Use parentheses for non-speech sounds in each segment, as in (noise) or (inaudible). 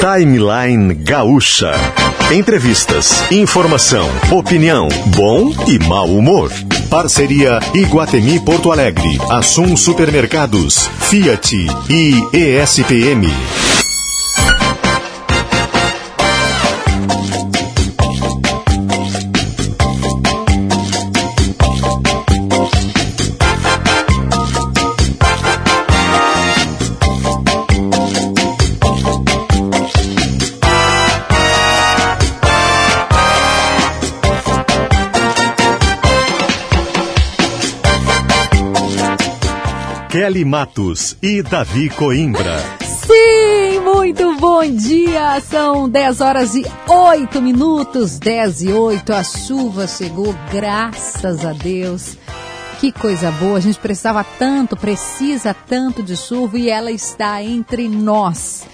Timeline Gaúcha. Entrevistas, informação, opinião, bom e mau humor. Parceria Iguatemi Porto Alegre, Assum Supermercados, Fiat e ESPM. Kelly Matos e Davi Coimbra. Sim, muito bom dia. São 10 horas e 8 minutos, 10 e 8. A chuva chegou, graças a Deus. Que coisa boa, a gente precisava tanto, precisa tanto de chuva e ela está entre nós.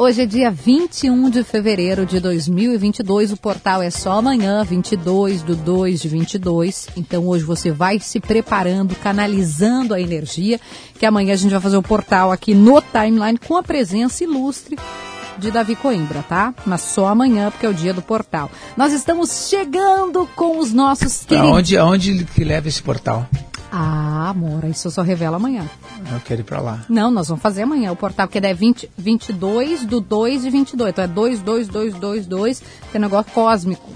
Hoje é dia 21 de fevereiro de 2022. O portal é só amanhã, 22 do 2 de 22. Então hoje você vai se preparando, canalizando a energia, que amanhã a gente vai fazer o portal aqui no timeline com a presença ilustre de Davi Coimbra, tá? Mas só amanhã, porque é o dia do portal. Nós estamos chegando com os nossos queridos. Aonde, aonde que leva esse portal? Ah, amor, isso eu só revelo amanhã. Eu quero ir pra lá. Não, nós vamos fazer amanhã o portal, porque é 20, 22 do 2 de 22. Então é 2, 2, 2, 2, 2, tem negócio cósmico.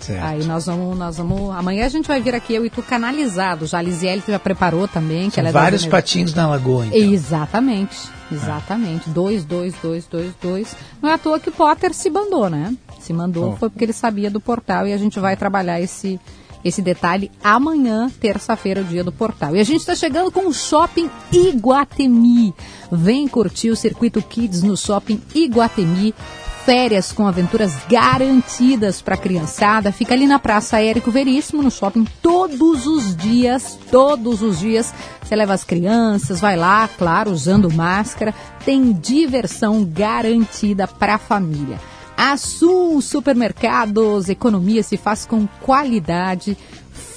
Certo. Aí nós vamos, nós vamos. Amanhã a gente vai vir aqui, eu e tu canalizado. Já a Lisiele já preparou também. Que São ela é vários patinhos na lagoa, então. Exatamente, exatamente. Dois, dois, dois, dois, dois. Não é à toa que o Potter se mandou, né? Se mandou Oh. foi porque ele sabia do portal e a gente vai trabalhar esse, esse detalhe amanhã, terça-feira, o dia do portal. E a gente está chegando com o Shopping Iguatemi. Vem curtir o Circuito Kids no Shopping Iguatemi. Férias com aventuras garantidas para a criançada. Fica ali na Praça Érico Veríssimo, no shopping, todos os dias. Todos os dias. Você leva as crianças, vai lá, claro, usando máscara. Tem diversão garantida para a família. Assum Supermercados, economia se faz com qualidade.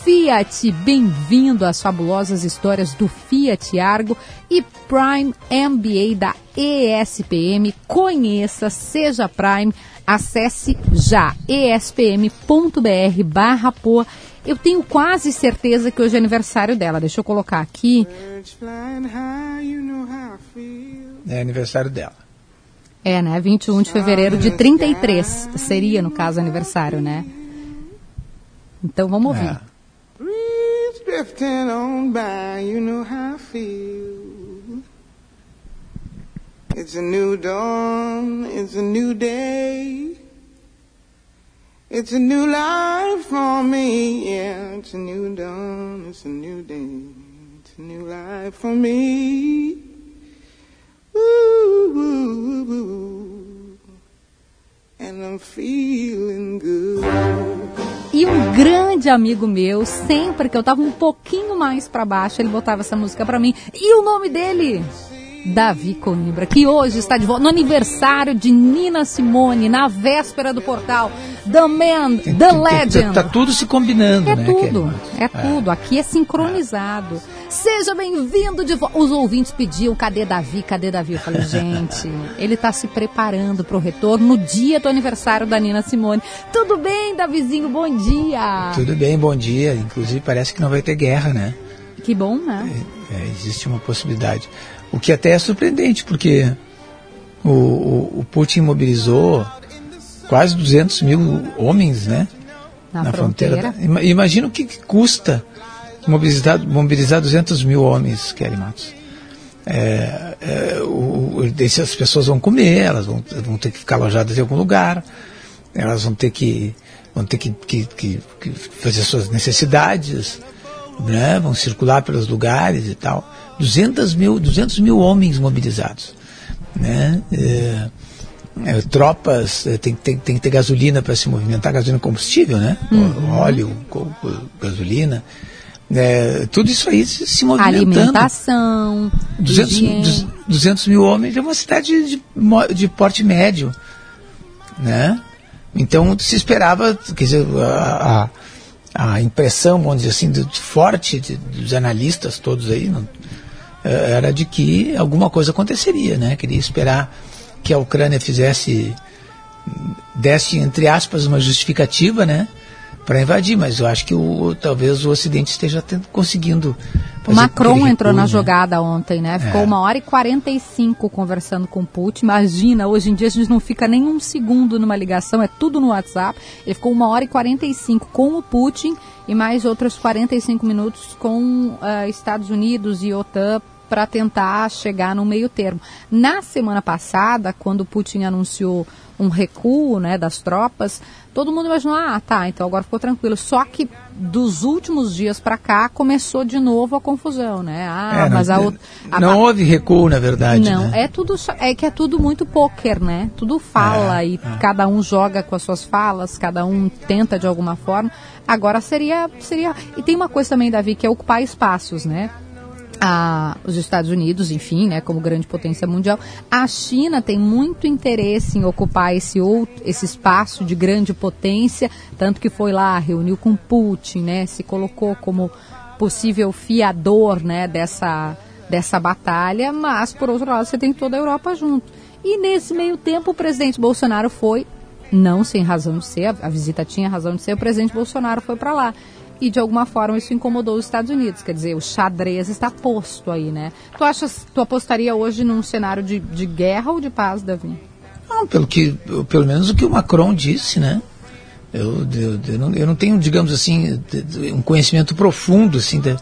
Fiat, bem-vindo às fabulosas histórias do Fiat Argo e Prime MBA da ESPM. Conheça, seja Prime, acesse já espm.br barra poa. Eu tenho quase certeza que hoje é aniversário dela. Deixa eu colocar aqui. É aniversário dela. É, né? 21 de fevereiro de 33. Seria, no caso, aniversário, né? Então vamos ouvir. É. Breeze drifting on by, you know how I feel. It's a new dawn, it's a new day. It's a new life for me, yeah. It's a new dawn, it's a new day. It's a new life for me. E um grande amigo meu, sempre que eu tava um pouquinho mais para baixo, ele botava essa música para mim. E o nome dele? Davi Coimbra, que hoje está de volta no aniversário de Nina Simone, na véspera do portal. The Man, Tem- The tem- tem- Legend. Tá, tudo se combinando, É né? tudo, Kelly? é tudo. Aqui é sincronizado. Seja bem-vindo de volta. Os ouvintes pediam, cadê Davi, cadê Davi? Eu falei, gente, ele está se preparando para o retorno no dia do aniversário da Nina Simone. Tudo bem, Davizinho? Bom dia. Tudo bem, bom dia. Inclusive parece que não vai ter guerra, né? Que bom, né? É, existe uma possibilidade. O que até é surpreendente, porque o, o, o Putin mobilizou quase 200 mil homens, né? Na, fronteira. da- Ima- Imagina o que, que custa mobilizar, mobilizar 200 mil homens, Kelly Matos. É, é, o, o- essas pessoas vão comer, elas vão, vão ter que ficar alojadas em algum lugar, elas vão ter que, vão ter que, que, que- que fazer suas necessidades, né? vão circular pelos lugares e tal. 200 mil, 200 mil homens mobilizados. Né? É, é, tropas, é, tem, tem, tem que ter gasolina para se movimentar, gasolina combustível, né? Óleo, co- co- gasolina. É, tudo isso aí se, se movimentando. Alimentação, 200, higiene. du- 200 mil homens é uma cidade de, de porte médio, né? Então se esperava, quer dizer, a, a, a impressão, vamos dizer assim, do, de forte de- dos analistas todos aí, não- eh, era de que alguma coisa aconteceria, né? Queria esperar que a Ucrânia fizesse, desse, entre aspas, uma justificativa, né? Para invadir, mas eu acho que o, talvez o Ocidente esteja tendo, conseguindo. O Macron entrou na né? jogada ontem, né? Ficou é. uma hora e 45 conversando com o Putin. Imagina, hoje em dia a gente não fica nem um segundo numa ligação, é tudo no WhatsApp. Ele ficou uma hora e 45 com o Putin e mais outros 45 minutos com uh, Estados Unidos e OTAN para tentar chegar no meio termo. Na semana passada, quando Putin anunciou um recuo né, das tropas, todo mundo imaginou, ah, tá, então agora ficou tranquilo. Só que dos últimos dias para cá começou de novo a confusão, né? Ah, é, mas não, a, a, não houve recuo, na verdade. Não, né? é tudo é que é tudo muito poker, né? Tudo fala é, e é. cada um joga com as suas falas, cada um tenta de alguma forma. Agora seria seria e tem uma coisa também, Davi, que é ocupar espaços, né? A, os Estados Unidos, enfim, né, como grande potência mundial, a China tem muito interesse em ocupar esse outro, esse espaço de grande potência, tanto que foi lá, reuniu com Putin, né, se colocou como possível fiador, né, dessa dessa batalha, mas por outro lado você tem toda a Europa junto. E nesse meio tempo o presidente Bolsonaro foi, não sem razão de ser, a visita tinha razão de ser, o presidente Bolsonaro foi para lá e de alguma forma isso incomodou os Estados Unidos. Quer dizer, o xadrez está posto aí, né? Tu achas, tu apostaria hoje num cenário de, de guerra ou de paz, Davi? Não, pelo que, pelo menos o que o Macron disse, né? Eu, eu, eu, não, eu não tenho, digamos assim, um conhecimento profundo assim da,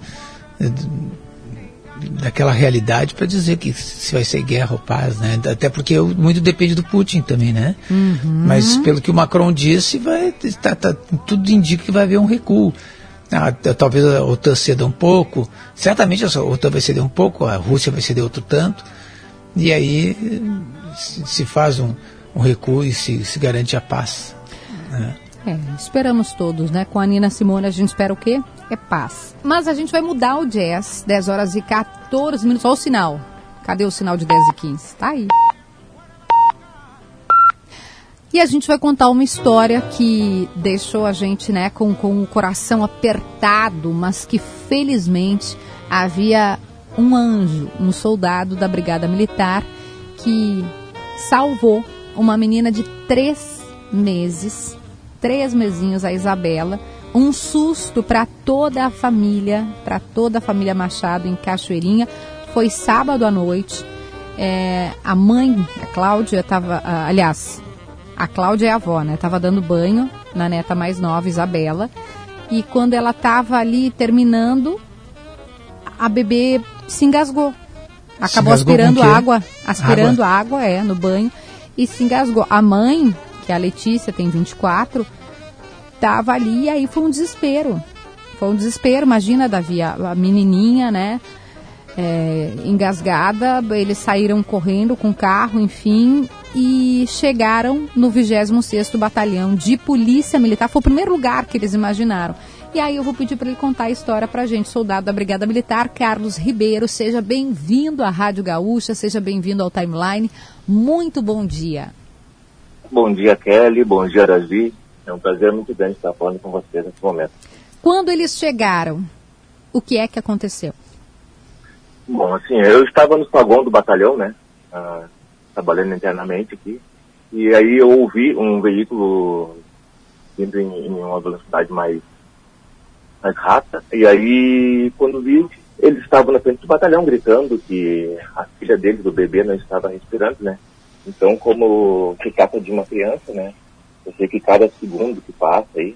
daquela realidade para dizer que se vai ser guerra ou paz, né? Até porque muito depende do Putin também, né? Uhum. Mas pelo que o Macron disse, vai, tá, tá, tudo indica que vai haver um recuo. Ah, talvez a OTAN ceda um pouco, certamente a OTAN vai ceder um pouco, a Rússia vai ceder outro tanto, e aí se faz um, um recuo e se, se garante a paz. Né? É, esperamos todos, né? Com a Nina Simone a gente espera o quê? É paz. Mas a gente vai mudar o jazz, 10 horas e 14 minutos. Olha o sinal. Cadê o sinal de 10 e 15? Tá aí. E a gente vai contar uma história que deixou a gente né, com, com o coração apertado, mas que felizmente havia um anjo, um soldado da Brigada Militar, que salvou uma menina de três meses, três mesinhos, a Isabela. Um susto para toda a família, para toda a família Machado em Cachoeirinha. Foi sábado à noite. É, a mãe, a Cláudia, estava. Aliás, a Cláudia é a avó, né? Tava dando banho na neta mais nova, Isabela. E quando ela tava ali terminando, a bebê se engasgou. Acabou se aspirando água, aspirando água. água, é, no banho e se engasgou. A mãe, que é a Letícia, tem 24, tava ali e aí foi um desespero. Foi um desespero, imagina, Davi, a, a menininha, né? É, engasgada, eles saíram correndo com o carro, enfim, e chegaram no 26º Batalhão de Polícia Militar. Foi o primeiro lugar que eles imaginaram. E aí eu vou pedir para ele contar a história para a gente. Soldado da Brigada Militar, Carlos Ribeiro, seja bem-vindo à Rádio Gaúcha, seja bem-vindo ao Timeline. Muito bom dia. Bom dia, Kelly. Bom dia, Arazi. É um prazer muito grande estar falando com você nesse momento. Quando eles chegaram, o que é que aconteceu? Bom, assim, eu estava no saguão do batalhão, né? Ah, trabalhando internamente aqui. E aí eu ouvi um veículo vindo em, em uma velocidade mais, mais rápida. E aí, quando vi, eles estavam na frente do batalhão gritando que a filha deles, do bebê, não estava respirando, né? Então, como se trata de uma criança, né? Eu sei que cada segundo que passa aí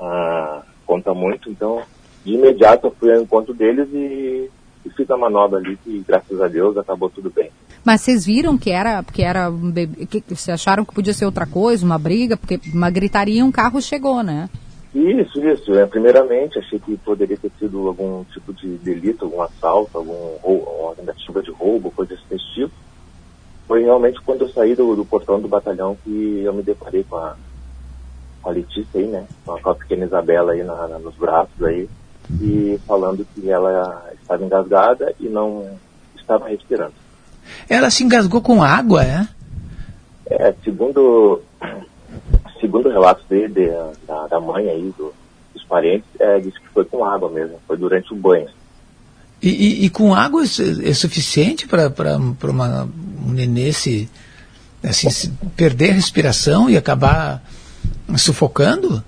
ah, conta muito. Então, de imediato eu fui ao encontro deles e, e fiz a manobra ali que, graças a Deus, acabou tudo bem. Mas vocês viram que era, que era um bebê, que, vocês acharam que podia ser outra coisa, uma briga, porque uma gritaria um carro chegou, né? Isso, isso. É, primeiramente, achei que poderia ter sido algum tipo de delito, algum assalto, algum roubo, uma tentativa de roubo, coisa desse tipo. Foi realmente quando eu saí do, do portão do batalhão que eu me deparei com a, com a Letícia aí, né? Com a, pequena Isabela aí na, na, nos braços aí. E falando que ela estava engasgada e não estava respirando. Ela se engasgou com água, é? É, segundo, segundo o relato dele, da, da mãe aí, do, dos parentes, é, disse que foi com água mesmo, foi durante o banho. E, e, e com água é, é suficiente para um nenê se, assim, se perder a respiração e acabar sufocando?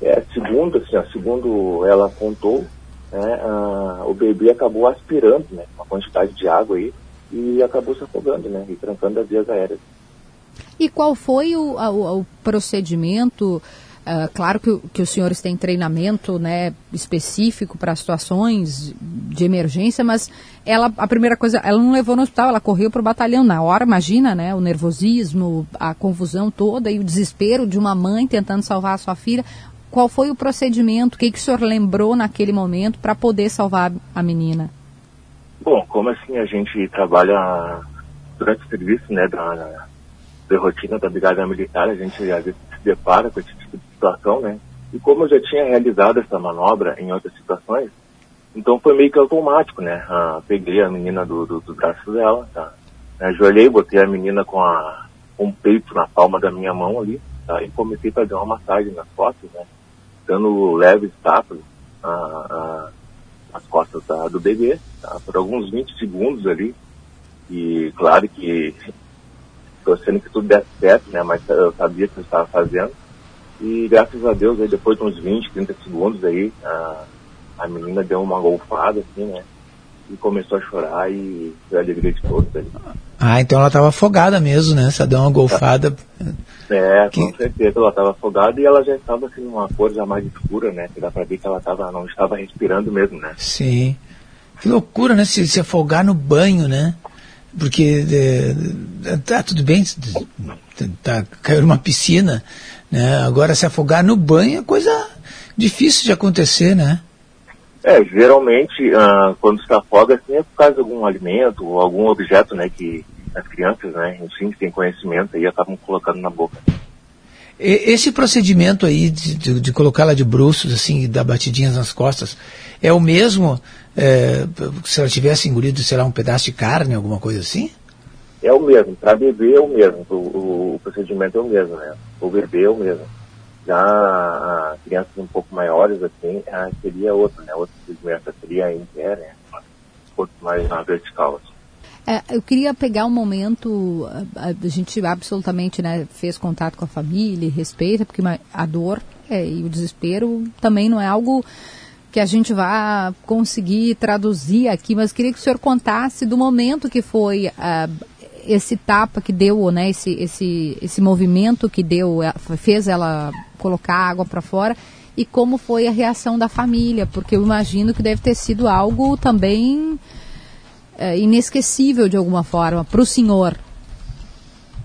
É, segundo, assim, ó, segundo ela contou, né, a, o bebê acabou aspirando, né, uma quantidade de água aí e acabou se afogando, né, e trancando as vias aéreas. E qual foi o, o, o procedimento? Uh, claro que, que, os senhores têm treinamento né, específico para situações de emergência, mas ela, a primeira coisa, ela não levou no hospital, ela correu para o batalhão na hora, imagina, né, o nervosismo, a confusão toda e o desespero de uma mãe tentando salvar a sua filha. Qual foi o procedimento? O que, que o senhor lembrou naquele momento para poder salvar a menina? Bom, como assim a gente trabalha durante o serviço, né, da, da rotina da Brigada Militar, a gente às vezes se depara com esse tipo de situação, né? E como eu já tinha realizado essa manobra em outras situações, então foi meio que automático, né? Ah, peguei a menina do, do, do braço dela, tá? Ajoelhei, botei a menina com, a, o peito na palma da minha mão ali, tá? E comecei a fazer uma massagem nas costas, né? Dando leves tapas ah, ah, nas costas da, do bebê, tá? Por alguns 20 segundos ali. E claro que torcendo que tudo desse certo, né? Mas eu sabia que eu estava fazendo. E graças a Deus, aí, depois de uns 20, 30 segundos aí, a, a menina deu uma golfada, assim, né? E começou a chorar e foi a alegria de todos ali. Ah, então ela estava afogada mesmo, né? Só deu uma golfada. É, com que... certeza, ela estava afogada e ela já estava assim numa cor já mais escura, né? Que dá pra ver que ela tava, não estava respirando mesmo, né? Sim. Que loucura, né? Se, se afogar no banho, né? Porque é, tá tudo bem, tá, caiu numa piscina, né? Agora se afogar no banho é coisa difícil de acontecer, né? É, geralmente ah, quando se afoga assim é por causa de algum alimento ou algum objeto, né, que as crianças, né, enfim, que têm conhecimento aí acabam colocando na boca. Esse procedimento aí de, de, de colocá-la de bruços, assim, e dar batidinhas nas costas, é o mesmo é, se ela tivesse engolido, sei lá, um pedaço de carne, alguma coisa assim? É o mesmo, para bebê é o mesmo, o, o, o, procedimento é o mesmo, né? O bebê é o mesmo. Já crianças um pouco maiores, assim, seria outro, né? Outro procedimento seria em pé, né? Outro mais na vertical, assim. É, eu queria pegar um momento, a, a, gente absolutamente né, fez contato com a família, respeita, porque a dor é, e o desespero também não é algo que a gente vai conseguir traduzir aqui, mas queria que o senhor contasse do momento que foi uh, esse tapa que deu, né, esse, esse, esse movimento que deu, é, fez ela colocar água para fora e como foi a reação da família, porque eu imagino que deve ter sido algo também uh, inesquecível de alguma forma para o senhor.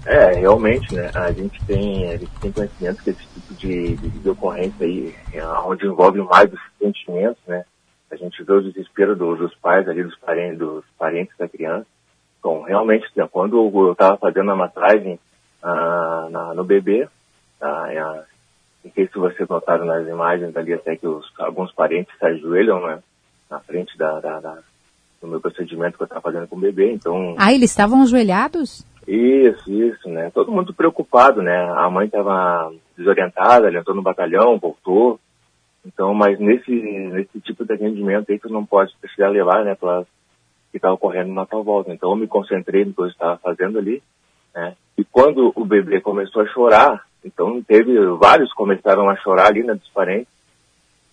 É, realmente, né? A gente tem, a gente tem conhecimento que esse tipo de, de, de ocorrência aí, é, onde envolve mais os sentimentos, né? A gente vê o desespero do, dos pais ali, dos parentes, dos parentes da criança. Então, realmente, né, quando eu estava fazendo a massagem ah, na, no bebê, ah, não sei se vocês notaram nas imagens ali até que os, alguns parentes se ajoelham, né? Na frente da, da, da do meu procedimento que eu estava fazendo com o bebê, então... Ah, eles estavam ajoelhados? Isso, isso, né? Todo mundo preocupado, né? A mãe estava desorientada, ela entrou no batalhão, voltou. Então, mas nesse, nesse tipo de atendimento aí, tu não pode precisar levar, né, para que estava ocorrendo na tua volta. Então, eu me concentrei no que eu estava fazendo ali, né? E quando o bebê começou a chorar, então teve, vários começaram a chorar ali, né, dos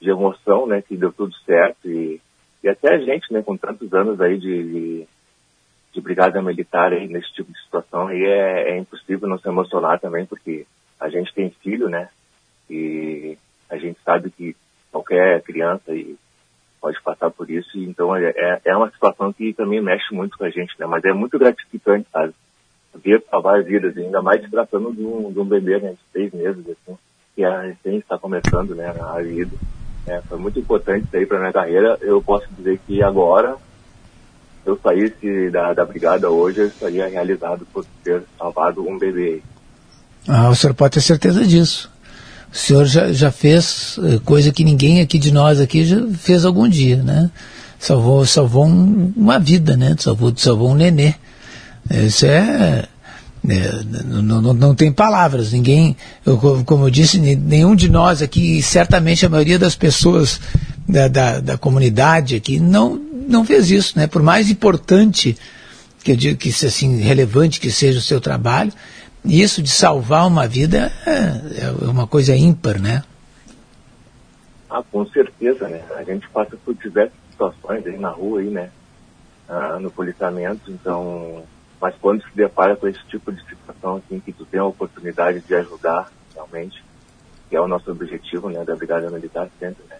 de emoção, né, que deu tudo certo e, e até a gente, né, com tantos anos aí de, de de brigada militar aí nesse tipo de situação aí é, é impossível não se emocionar também, porque a gente tem filho, né? E a gente sabe que qualquer criança e pode passar por isso, então é, é, é uma situação que também mexe muito com a gente, né? Mas é muito gratificante, sabe? Ver salvar vidas, ainda mais se tratando de um, de um bebê, né? De seis meses, assim, que a recém está começando, né? A vida. É, foi muito importante isso aí para minha carreira. Eu posso dizer que agora eu saísse da, da brigada hoje, eu estaria realizado por ter salvado um bebê. Ah, o senhor pode ter certeza disso. O senhor já, já fez eh, coisa que ninguém aqui de nós aqui já fez algum dia, né? Salvou, salvou um, uma vida, né? Salvou, salvou um nenê. Isso é, é não, não, não, tem palavras. Ninguém, eu, como eu disse, nenhum de nós aqui, certamente a maioria das pessoas da, da, da comunidade aqui, não, não fez isso, né? Por mais importante que eu digo que assim relevante que seja o seu trabalho, Isso de salvar uma vida é, é uma coisa ímpar, né? Ah, com certeza, né? A gente passa por diversas situações aí na rua, aí, né? Ah, no policiamento, então... Mas quando se depara com esse tipo de situação, assim, que tu tem a oportunidade de ajudar, realmente, que é o nosso objetivo, né, da Brigada Militar sempre, né?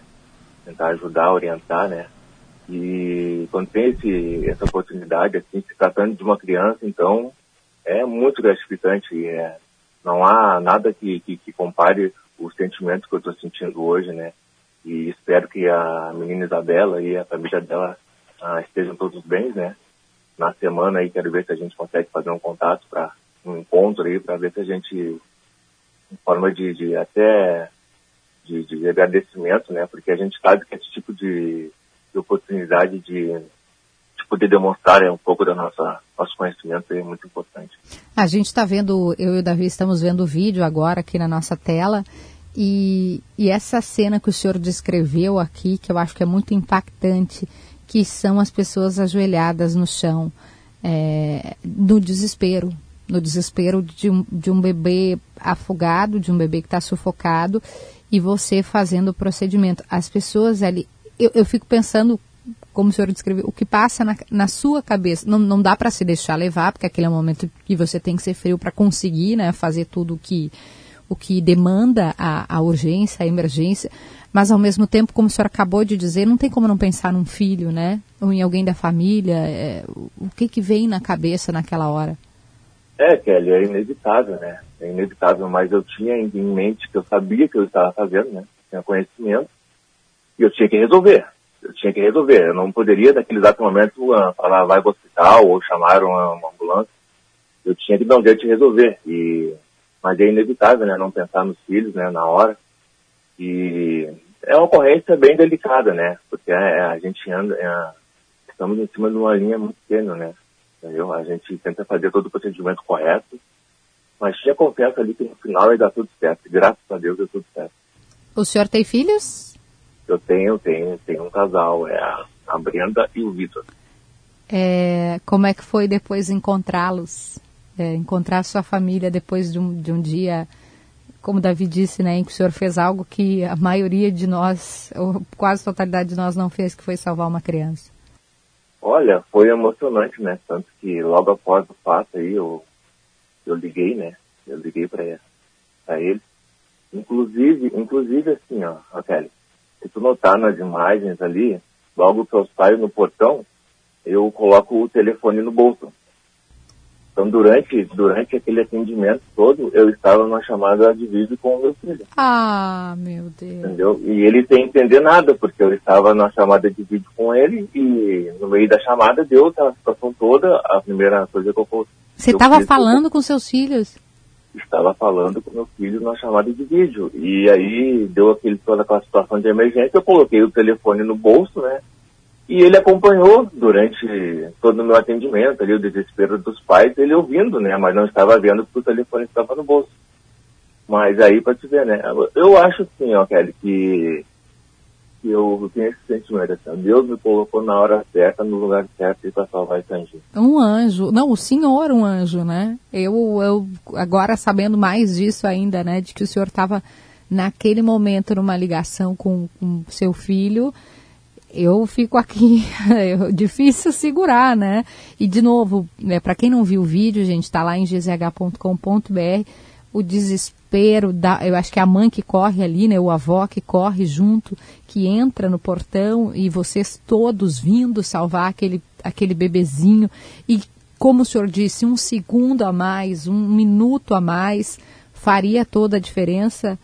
Tentar ajudar, orientar, né? E quando tem esse, essa oportunidade, assim, se tratando de uma criança, então, é muito gratificante. É, não há nada que, que, que compare o sentimento que eu estou sentindo hoje, né? E espero que a menina Isabela e a família dela ah, estejam todos bem, né? Na semana aí quero ver se a gente consegue fazer um contato para um encontro aí para ver se a gente em forma de, de até de, de, agradecimento, né? Porque a gente sabe que esse tipo de, de oportunidade de, de, poder demonstrar é um pouco da nossa nosso conhecimento é muito importante. A gente está vendo, eu e o Davi estamos vendo o vídeo agora aqui na nossa tela e, e essa cena que o senhor descreveu aqui, que eu acho que é muito impactante, que são as pessoas ajoelhadas no chão, é, no desespero, no desespero de um, de um bebê afogado, de um bebê que está sufocado, e você fazendo o procedimento. As pessoas ali, eu, eu fico pensando, como o senhor descreveu, o que passa na, na sua cabeça. Não, não dá para se deixar levar, porque aquele é o momento que você tem que ser frio para conseguir né, fazer tudo o que o que demanda a, a urgência, a emergência, mas ao mesmo tempo, como o senhor acabou de dizer, não tem como não pensar num filho, né? Ou em alguém da família. É, o que que vem na cabeça naquela hora? É, Kelly, é inevitável, né? É inevitável, mas eu tinha em mente que eu sabia que eu estava fazendo, né? Tinha conhecimento e eu tinha que resolver. Eu tinha que resolver. Eu não poderia, naquele exato momento, uh, falar vai para o hospital ou chamar uma, uma ambulância. Eu tinha que dar um jeito de resolver. E mas é inevitável, né, não pensar nos filhos, né, na hora. E é uma ocorrência bem delicada, né, porque é, a gente anda, é, estamos em cima de uma linha muito tênue, né, entendeu? A gente tenta fazer todo o procedimento correto, mas tinha confiança ali que no final vai dar tudo certo. Graças a Deus deu tudo certo. O senhor tem filhos? Eu tenho, tenho, tenho um casal, é a, a Brenda e o Vitor. É, como é que foi depois encontrá-los? é, encontrar sua família depois de um, de um dia, como Davi disse, né, em que o senhor fez algo que a maioria de nós, ou quase a totalidade de nós não fez, que foi salvar uma criança. Olha, foi emocionante, né? Tanto que logo após o fato aí eu, eu liguei, né? Eu liguei para ele. Inclusive, inclusive assim, ó, Kelly, se tu notar nas imagens ali, logo que eu saio no portão, eu coloco o telefone no bolso. Então, durante, durante aquele atendimento todo, eu estava numa chamada de vídeo com o meu filho. Ah, meu Deus. Entendeu? E ele sem entender nada, porque eu estava na chamada de vídeo com ele e no meio da chamada deu a situação toda, a primeira coisa que eu Você estava falando com seus filhos? Estava falando com meu filho na chamada de vídeo. E aí deu aquele, toda aquela situação de emergência, eu coloquei o telefone no bolso, né? E ele acompanhou durante todo o meu atendimento, ali o desespero dos pais, ele ouvindo, né? Mas não estava vendo porque o telefone estava no bolso. Mas aí para te ver, né? Eu acho sim, ó, Kelly, que, que eu tenho esse sentimento assim. Deus me colocou na hora certa, no lugar certo para salvar esse anjo. Um anjo. Não, o senhor um anjo, né? Eu, eu agora sabendo mais disso ainda, né? De que o senhor estava naquele momento numa ligação com, com seu filho eu fico aqui, (laughs) difícil segurar, né? E de novo, né, para quem não viu o vídeo, gente, está lá em gzh.com.br, o desespero da, eu acho que é a mãe que corre ali, né, o avó que corre junto, que entra no portão e vocês todos vindo salvar aquele aquele bebezinho e como o senhor disse, um segundo a mais, um minuto a mais faria toda a diferença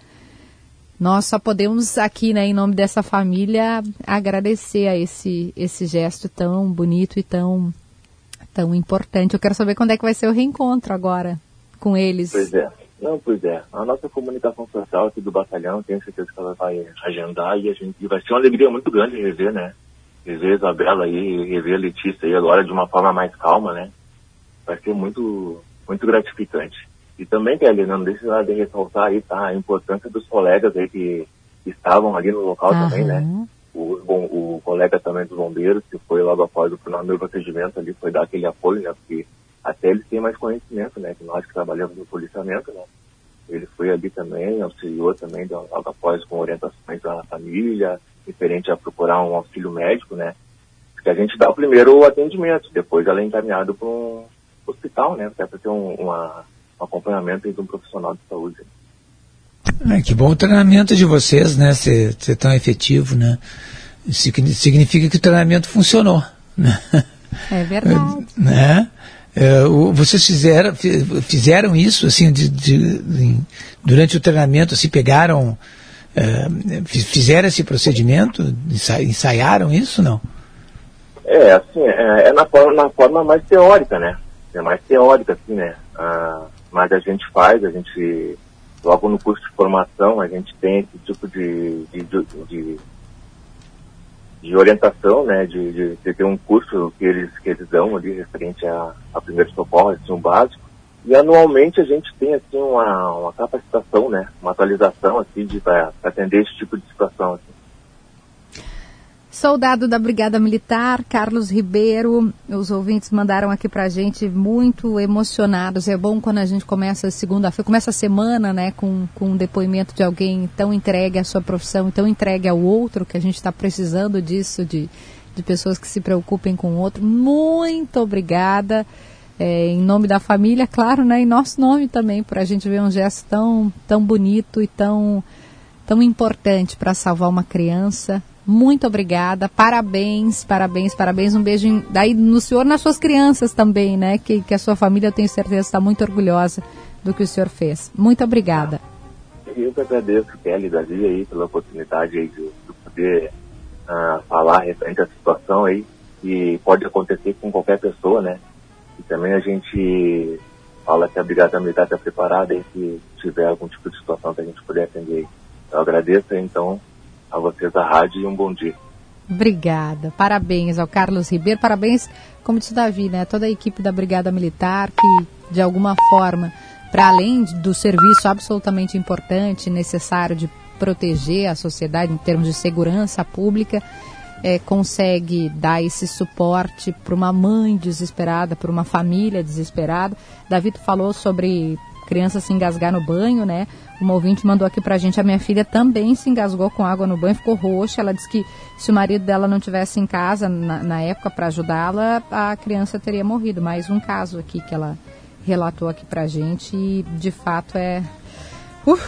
nós só podemos aqui, né, em nome dessa família, agradecer a esse, esse gesto tão bonito e tão, tão importante. Eu quero saber quando é que vai ser o reencontro agora com eles. Pois é. Não, pois é. A nossa comunicação social aqui do batalhão, tenho certeza que ela vai agendar e a gente vai ser uma alegria muito grande rever, né? Rever a Isabela aí, rever a Letícia aí agora de uma forma mais calma, né? Vai ser muito, muito gratificante. E também, Kelly, não deixa de ressaltar aí, tá? A importância dos colegas aí que, que estavam ali no local uhum. também, né? O, bom, o colega também dos bombeiros, que foi logo após o final do procedimento ali, foi dar aquele apoio, né? Porque até eles têm mais conhecimento, né? Que nós que trabalhamos no policiamento, né? Ele foi ali também, auxiliou também logo após com orientações da família, referente a procurar um auxílio médico, né? Porque a gente dá o primeiro atendimento, depois ela é encaminhada para um hospital, né? Até para ter um, uma, um acompanhamento de um profissional de saúde. É, que bom o treinamento de vocês, né? Ser, ser tão efetivo, né? Significa que o treinamento funcionou, né? É verdade. (laughs) né? É, vocês fizeram, fizeram isso assim de, de, de, durante o treinamento, assim, pegaram, é, fizeram esse procedimento, ensaiaram isso, não? É, assim, é, é, na, forma, na forma mais teórica, né? É mais teórica, assim, né? Ah, mas a gente faz, a gente, logo no curso de formação, a gente tem esse tipo de, de, de orientação, né, de, de, de, ter um curso que eles, que eles dão ali referente a, a primeiros socorros, assim, um básico. E anualmente a gente tem assim uma, uma capacitação, né, uma atualização assim de para atender esse tipo de situação. Assim. Soldado da Brigada Militar, Carlos Ribeiro, os ouvintes mandaram aqui pra gente muito emocionados. É bom quando a gente começa segunda-feira, começa a semana, né, com, com um depoimento de alguém tão entregue à sua profissão, tão entregue ao outro, que a gente está precisando disso, de, de pessoas que se preocupem com o outro. Muito obrigada. É, em nome da família, claro, né, em nosso nome também, por a gente ver um gesto tão, tão bonito e tão, tão importante para salvar uma criança muito obrigada, parabéns, parabéns, parabéns. Um beijo daí no senhor nas suas crianças também, né? Que, que a sua família, eu tenho certeza, está muito orgulhosa do que o senhor fez. Muito obrigada. Eu que agradeço, Kelly, Davi, aí, pela oportunidade aí de, de poder uh, falar referente à situação aí, que pode acontecer com qualquer pessoa, né? E também a gente fala que a Brigada Militar está preparada e se tiver algum tipo de situação que a gente puder atender. Eu agradeço, então, a vocês da rádio e um bom dia. Obrigada. Parabéns ao Carlos Ribeiro. Parabéns, como disse o Davi, né? Toda a equipe da Brigada Militar que, de alguma forma, para além do serviço absolutamente importante, necessário de proteger a sociedade em termos de segurança pública, é, consegue dar esse suporte para uma mãe desesperada, para uma família desesperada. Davi falou sobre criança se engasgar no banho, né? Uma ouvinte mandou aqui pra gente, a minha filha também se engasgou com água no banho, ficou roxa. Ela disse que se o marido dela não tivesse em casa na, na época para ajudá-la, a criança teria morrido. Mais um caso aqui que ela relatou aqui pra gente e de fato é, uh,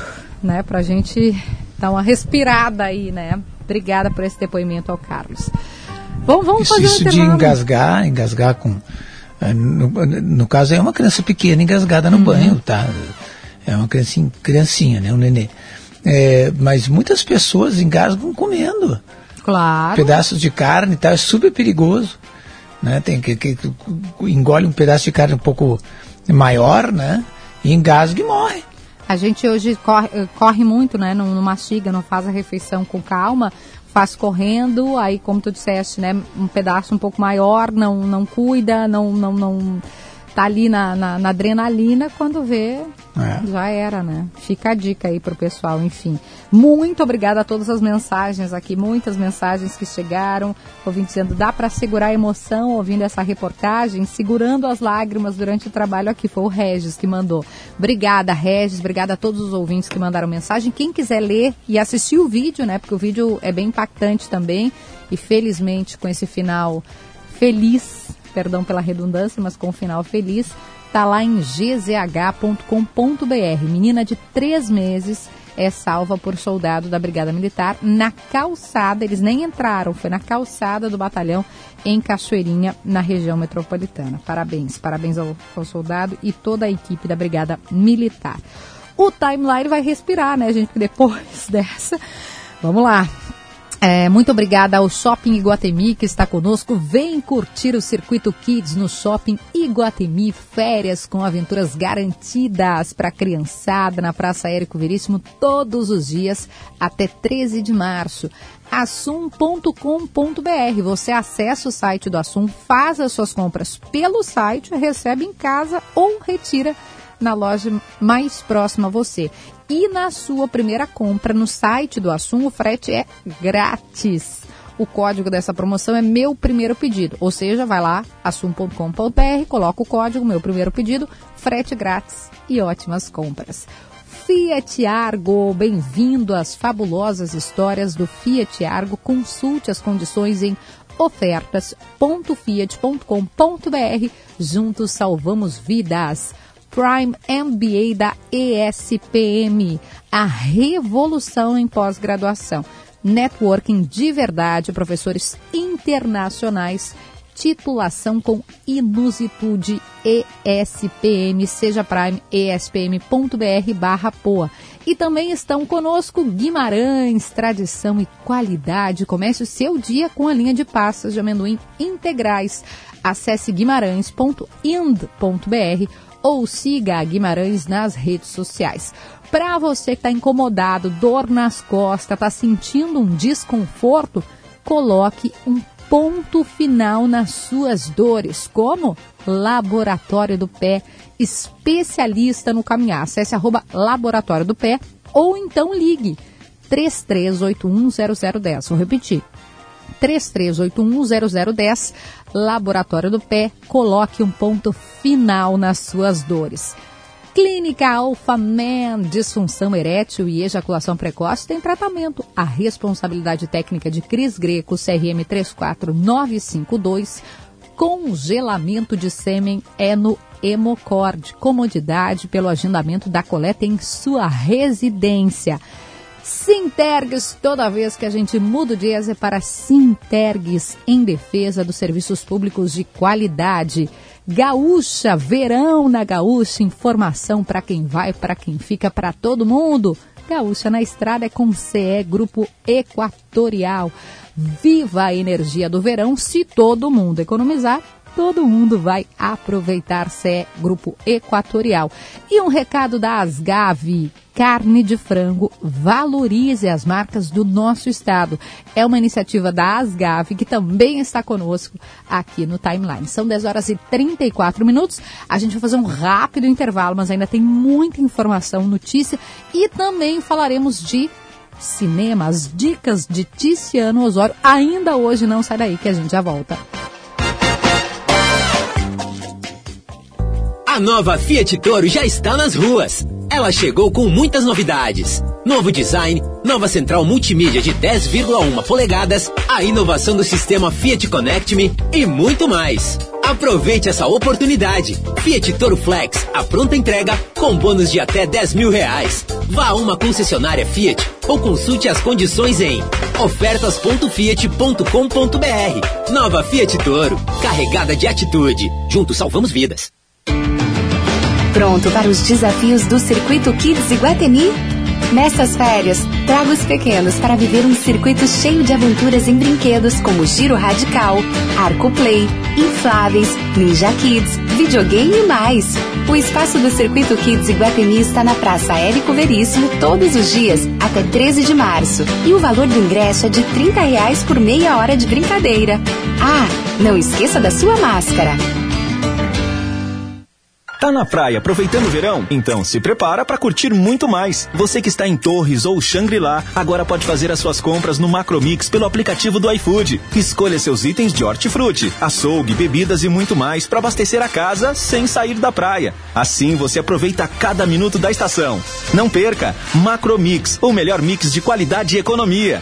né, pra gente dar uma respirada aí, né? Obrigada por esse depoimento ao Carlos. Bom, vamos isso, fazer isso um de engasgar, engasgar com no, no, caso é uma criança pequena engasgada no uhum. banho, tá? É uma criancinha, criancinha, né? Um nenê. É, mas muitas pessoas engasgam comendo. Claro. Pedaços de carne, tá? É super perigoso. Né? Tem que, que, que, engole um pedaço de carne um pouco maior, né? E engasga e morre. A gente hoje corre, corre muito, né? Não, não mastiga, não faz a refeição com calma, faz correndo, aí como tu disseste, né? Um pedaço um pouco maior, não, não cuida, não, não, não tá ali na, na, na adrenalina, quando vê, é. já era, né? Fica a dica aí pro pessoal, enfim. Muito obrigada a todas as mensagens aqui, muitas mensagens que chegaram, ouvindo dizendo, dá para segurar a emoção ouvindo essa reportagem, segurando as lágrimas durante o trabalho aqui. Foi o Regis que mandou. Obrigada, Regis, obrigada a todos os ouvintes que mandaram mensagem. Quem quiser ler e assistir o vídeo, né? Porque o vídeo é bem impactante também. E felizmente com esse final feliz perdão pela redundância, mas com um final feliz, tá lá em gzh.com.br. Menina de três meses é salva por soldado da Brigada Militar na calçada, eles nem entraram, foi na calçada do batalhão em Cachoeirinha, na região metropolitana. Parabéns, parabéns ao, ao soldado e toda a equipe da Brigada Militar. O timeline vai respirar, né, gente? Porque depois (laughs) dessa, vamos lá. É, muito obrigada ao Shopping Iguatemi que está conosco. Vem curtir o Circuito Kids no Shopping Iguatemi. Férias com aventuras garantidas para a criançada na Praça Érico Veríssimo todos os dias até 13 de março. Assum.com.br. Você acessa o site do Assum, faz as suas compras pelo site, recebe em casa ou retira na loja mais próxima a você. E na sua primeira compra no site do Assum, o frete é grátis. O código dessa promoção é meu primeiro pedido, ou seja, vai lá, assum.com.br, coloca o código meu primeiro pedido, frete grátis e ótimas compras. Fiat Argo, bem-vindo às fabulosas histórias do Fiat Argo. Consulte as condições em ofertas.fiat.com.br. Juntos salvamos vidas. Prime MBA da ESPM, a revolução em pós-graduação. Networking de verdade, professores internacionais, titulação com inusitude ESPM, seja Prime, espm.br barra POA. E também estão conosco Guimarães, tradição e qualidade. Comece o seu dia com a linha de pastas de amendoim integrais. Acesse guimarães.ind.br ou siga a Guimarães nas redes sociais. Para você que está incomodado, dor nas costas, está sentindo um desconforto, coloque um ponto final nas suas dores. Como? Laboratório do Pé, especialista no caminhar. Acesse arroba Laboratório do Pé ou então ligue 33810010. Vou repetir. 33810010, Laboratório do Pé, coloque um ponto final nas suas dores. Clínica Alpha Man, disfunção erétil e ejaculação precoce tem tratamento. A responsabilidade técnica de Cris Greco, CRM 34952, congelamento de sêmen é no Hemocord. Comodidade pelo agendamento da coleta em sua residência. Sintergues, toda vez que a gente muda o dias é para Sintergues, em defesa dos serviços públicos de qualidade. Gaúcha, verão na Gaúcha, informação para quem vai, para quem fica, para todo mundo. Gaúcha na estrada é com CE Grupo Equatorial. Viva a energia do verão, se todo mundo economizar, todo mundo vai aproveitar CE Grupo Equatorial. E um recado da Asgave carne de frango valorize as marcas do nosso estado. É uma iniciativa da Asgave que também está conosco aqui no Timeline. São 10 horas e 34 minutos. A gente vai fazer um rápido intervalo, mas ainda tem muita informação, notícia e também falaremos de cinema, as dicas de Ticiano Osório. Ainda hoje não sai daí que a gente já volta. A nova Fiat Toro já está nas ruas. Ela chegou com muitas novidades. Novo design, nova central multimídia de 10,1 polegadas, a inovação do sistema Fiat Connect Me e muito mais. Aproveite essa oportunidade. Fiat Toro Flex, a pronta entrega com bônus de até 10 mil reais. Vá a uma concessionária Fiat ou consulte as condições em ofertas.fiat.com.br. Nova Fiat Toro, carregada de atitude. Juntos salvamos vidas. Pronto para os desafios do Circuito Kids Iguatemi? Nestas férias, traga os pequenos para viver um circuito cheio de aventuras em brinquedos como Giro Radical, Arco Play, Infláveis, Ninja Kids, videogame e mais. O espaço do Circuito Kids Iguatemi está na Praça Érico Veríssimo todos os dias, até 13 de março. E o valor do ingresso é de 30 reais por meia hora de brincadeira. Ah, não esqueça da sua máscara. Tá na praia aproveitando o verão? Então se prepara para curtir muito mais. Você que está em Torres ou Xangri-Lá, agora pode fazer as suas compras no Macromix pelo aplicativo do iFood. Escolha seus itens de hortifruti, açougue, bebidas e muito mais para abastecer a casa sem sair da praia. Assim você aproveita cada minuto da estação. Não perca! Macromix, o melhor mix de qualidade e economia.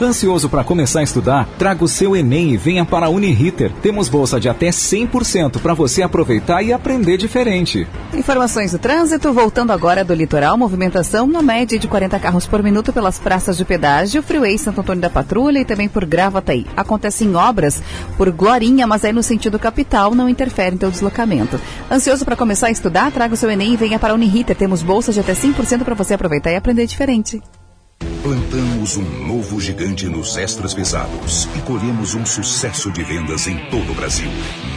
Ansioso para começar a estudar? Traga o seu Enem e venha para a Uniriter. Temos bolsa de até 100% para você aproveitar e aprender diferente. Informações do trânsito, voltando agora do litoral, movimentação na média de 40 carros por minuto pelas praças de pedágio, Freeway Santo Antônio da Patrulha e também por Gravataí. Acontecem obras por Glorinha, mas aí no sentido capital não interfere em teu deslocamento. Ansioso para começar a estudar? Traga o seu Enem e venha para a Uniriter. Temos bolsa de até 100% para você aproveitar e aprender diferente. Plantamos um novo gigante nos extras pesados e colhemos um sucesso de vendas em todo o Brasil.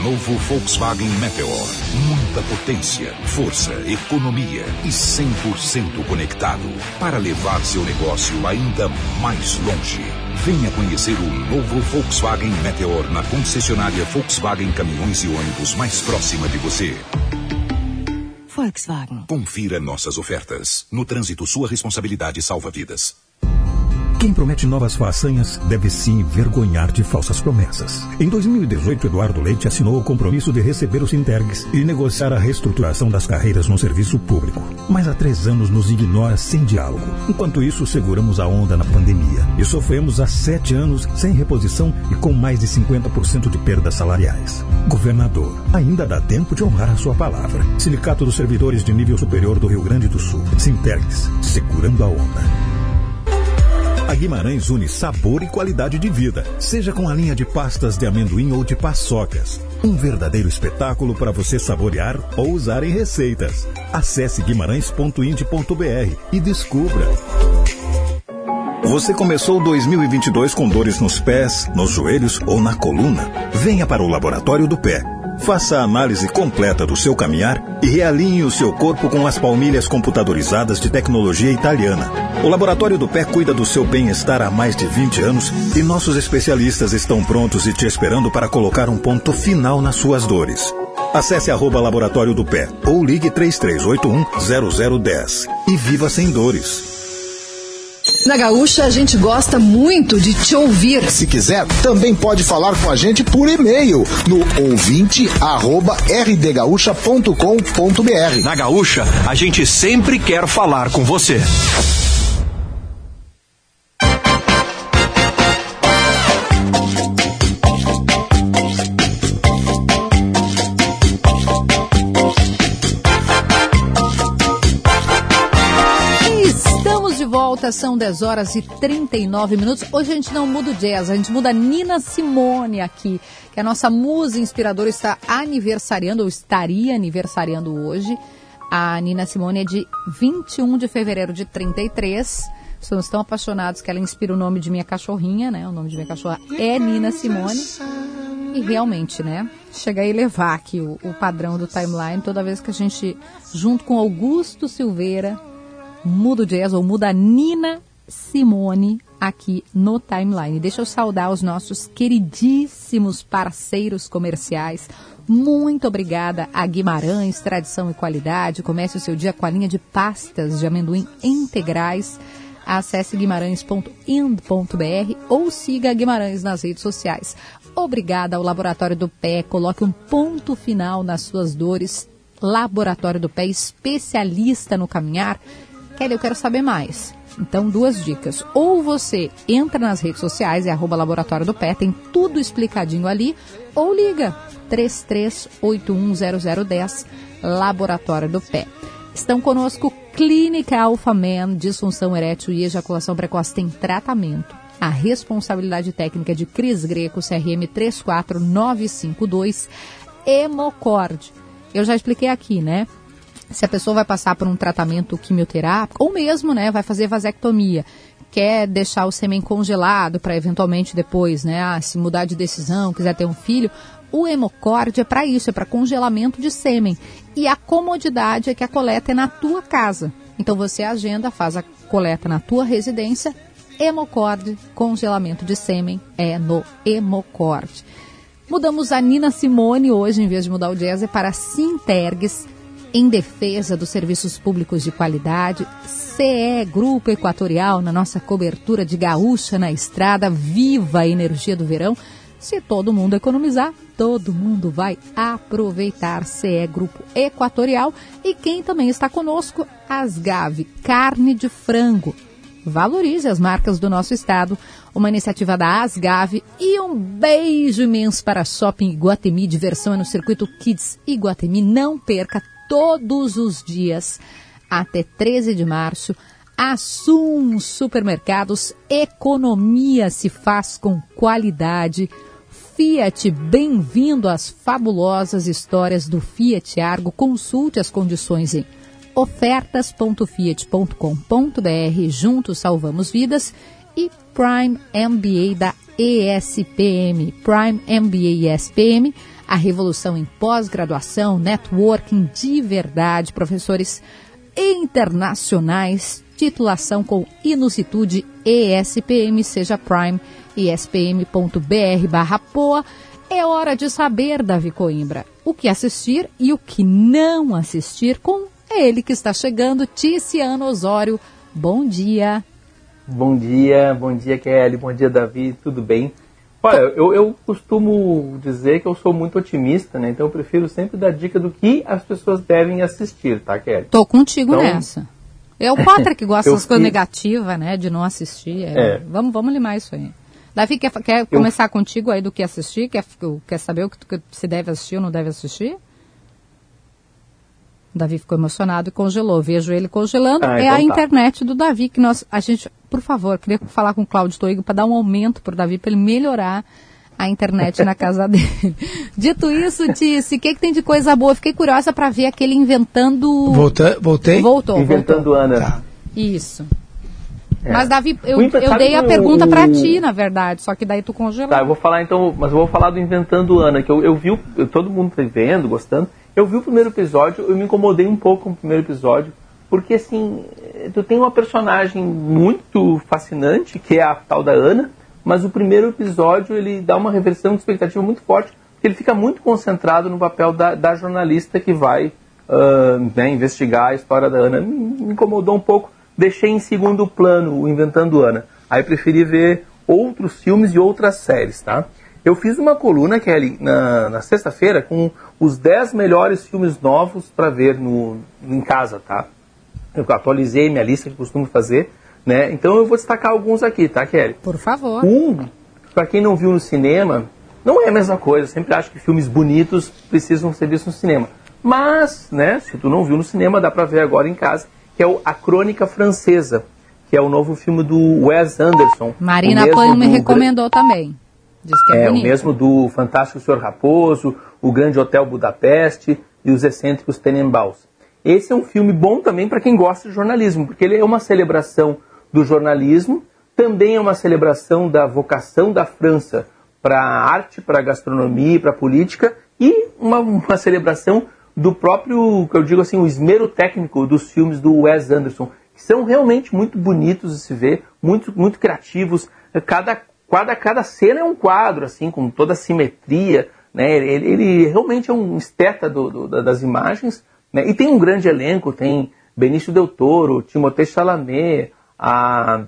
Novo Volkswagen Meteor. Muita potência, força, economia e 100% conectado para levar seu negócio ainda mais longe. Venha conhecer o novo Volkswagen Meteor na concessionária Volkswagen Caminhões e Ônibus mais próxima de você. Volkswagen. Confira nossas ofertas. No trânsito, sua responsabilidade salva vidas. Quem promete novas façanhas deve se envergonhar de falsas promessas. Em 2018, Eduardo Leite assinou o compromisso de receber os Intergs e negociar a reestruturação das carreiras no serviço público. Mas há três anos nos ignora sem diálogo. Enquanto isso, seguramos a onda na pandemia e sofremos há sete anos sem reposição e com mais de 50% de perdas salariais. Governador, ainda dá tempo de honrar a sua palavra. Sindicato dos Servidores de Nível Superior do Rio Grande do Sul. Sintergs, segurando a onda. A Guimarães une sabor e qualidade de vida, seja com a linha de pastas de amendoim ou de paçocas. Um verdadeiro espetáculo para você saborear ou usar em receitas. Acesse guimarães.ind.br e descubra. Você começou 2022 com dores nos pés, nos joelhos ou na coluna? Venha para o Laboratório do Pé. Faça a análise completa do seu caminhar e realinhe o seu corpo com as palmilhas computadorizadas de tecnologia italiana. O Laboratório do Pé cuida do seu bem-estar há mais de 20 anos e nossos especialistas estão prontos e te esperando para colocar um ponto final nas suas dores. Acesse arroba Laboratório do Pé ou ligue 3381 0010 e viva sem dores. Na Gaúcha, a gente gosta muito de te ouvir. Se quiser, também pode falar com a gente por e-mail no ouvinte@rdgaúcha.com.br. Na Gaúcha, a gente sempre quer falar com você. Volta, são 10 horas e 39 minutos. Hoje a gente não muda o jazz, a gente muda a Nina Simone aqui, que é a nossa musa inspiradora, está aniversariando, ou estaria aniversariando hoje. A Nina Simone é de 21 de fevereiro de 33. Somos tão apaixonados que ela inspira o nome de minha cachorrinha, né? O nome de minha cachorra é Nina Simone. E realmente, né? Chega a elevar aqui o, o padrão do timeline toda vez que a gente, junto com Augusto Silveira, muda o jazz ou muda a Nina Simone aqui no timeline. Deixa eu saudar os nossos queridíssimos parceiros comerciais. Muito obrigada a Guimarães, tradição e qualidade. Comece o seu dia com a linha de pastas de amendoim integrais. Acesse guimarães.ind.br ou siga Guimarães nas redes sociais. Obrigada ao Laboratório do Pé. Coloque um ponto final nas suas dores. Laboratório do Pé, especialista no caminhar Kelly, eu quero saber mais. Então, duas dicas. Ou você entra nas redes sociais, é arroba Laboratório do Pé, tem tudo explicadinho ali, ou liga 33810010, Laboratório do Pé. Estão conosco Clínica Alpha Man, disfunção erétil e ejaculação precoce tem tratamento. A responsabilidade técnica de Cris Greco, CRM 34952, Hemocord. Eu já expliquei aqui, né? Se a pessoa vai passar por um tratamento quimioterápico, ou mesmo, né, vai fazer vasectomia, quer deixar o sêmen congelado para eventualmente depois, né, ah, se mudar de decisão, quiser ter um filho, o hemocorde é para isso, é para congelamento de sêmen. E a comodidade é que a coleta é na tua casa. Então você agenda, faz a coleta na tua residência, hemocorde, congelamento de sêmen é no hemocorde. Mudamos a Nina Simone hoje, em vez de mudar o jazz, é para Sintergues, em defesa dos serviços públicos de qualidade, CE Grupo Equatorial na nossa cobertura de gaúcha na estrada, viva a energia do verão. Se todo mundo economizar, todo mundo vai aproveitar CE Grupo Equatorial. E quem também está conosco, Asgave, carne de frango. valorize as marcas do nosso estado. Uma iniciativa da Asgave e um beijo imenso para Shopping Iguatemi. Diversão é no Circuito Kids Iguatemi. Não perca todos os dias até 13 de março. Assum Supermercados, economia se faz com qualidade. Fiat, bem-vindo às fabulosas histórias do Fiat Argo. Consulte as condições em ofertas.fiat.com.br. Juntos salvamos vidas. E Prime MBA da ESPM. Prime MBA ESPM, a revolução em pós-graduação, networking de verdade, professores internacionais, titulação com inusitude ESPM, seja Prime, espm.br barra POA. É hora de saber, Davi Coimbra, o que assistir e o que não assistir com ele que está chegando, Ticiano Osório. Bom dia. Bom dia, bom dia Kelly, bom dia Davi, tudo bem? Olha, eu, eu costumo dizer que eu sou muito otimista, né? Então eu prefiro sempre dar dica do que as pessoas devem assistir, tá, Kelly? Tô contigo então, nessa. É o Potter que gosta (laughs) das coisas negativas, né? De não assistir. É. É. Vamos, vamos limar isso aí. Davi, quer, quer eu... começar contigo aí do que assistir? Quer, quer saber o que, que se deve assistir ou não deve assistir? Davi ficou emocionado e congelou. Vejo ele congelando. Ah, é então a tá. internet do Davi que nós, a gente, por favor, queria falar com o Cláudio Toigo para dar um aumento para o Davi para ele melhorar a internet na casa (laughs) dele. Dito isso, Tice, o que, que tem de coisa boa? Fiquei curiosa para ver aquele inventando. Volta, voltei? Voltou. Inventando voltou. Ana. Tá. Isso. É. Mas, Davi, eu, eu dei a pergunta para ti, na verdade, só que daí tu congelou. Tá, eu vou falar então, mas eu vou falar do Inventando Ana, que eu, eu vi, eu, todo mundo tá vendo, gostando. Eu vi o primeiro episódio, eu me incomodei um pouco com o primeiro episódio, porque assim, tu tem uma personagem muito fascinante, que é a tal da Ana, mas o primeiro episódio ele dá uma reversão de expectativa muito forte, porque ele fica muito concentrado no papel da, da jornalista que vai uh, né, investigar a história da Ana. Me incomodou um pouco deixei em segundo plano o Inventando Ana. Aí preferi ver outros filmes e outras séries, tá? Eu fiz uma coluna, Kelly, na, na sexta-feira com os 10 melhores filmes novos para ver no, em casa, tá? Eu atualizei minha lista que costumo fazer, né? Então eu vou destacar alguns aqui, tá, Kelly? Por favor. Um, para quem não viu no cinema, não é a mesma coisa. Eu sempre acho que filmes bonitos precisam ser vistos no cinema. Mas, né, se tu não viu no cinema, dá para ver agora em casa que é o A Crônica Francesa, que é o novo filme do Wes Anderson. Marina Panho me recomendou também. Diz que é, é o mesmo do Fantástico Senhor Raposo, O Grande Hotel Budapeste e Os Excêntricos Tenenbaums. Esse é um filme bom também para quem gosta de jornalismo, porque ele é uma celebração do jornalismo, também é uma celebração da vocação da França para a arte, para a gastronomia, para a política, e uma, uma celebração do próprio, que eu digo assim, o esmero técnico dos filmes do Wes Anderson, que são realmente muito bonitos de se ver, muito, muito criativos. Cada, cada, cada cena é um quadro, assim, com toda a simetria. Né? Ele, ele realmente é um esteta do, do, das imagens. Né? E tem um grande elenco, tem Benício Del Toro, Timothée Chalamet, a,